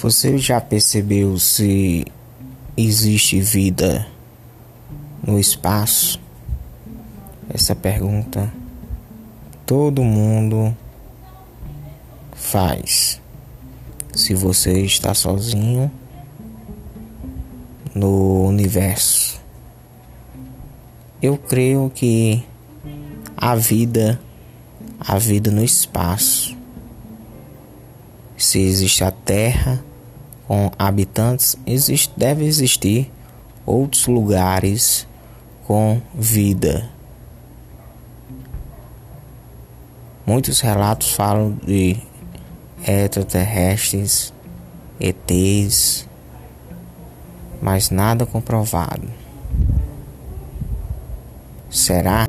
Você já percebeu se existe vida no espaço? Essa pergunta todo mundo faz. Se você está sozinho no universo, eu creio que a vida, a vida no espaço, se existe a Terra com habitantes, existe, deve existir outros lugares com vida. Muitos relatos falam de extraterrestres, ETs, mas nada comprovado. Será?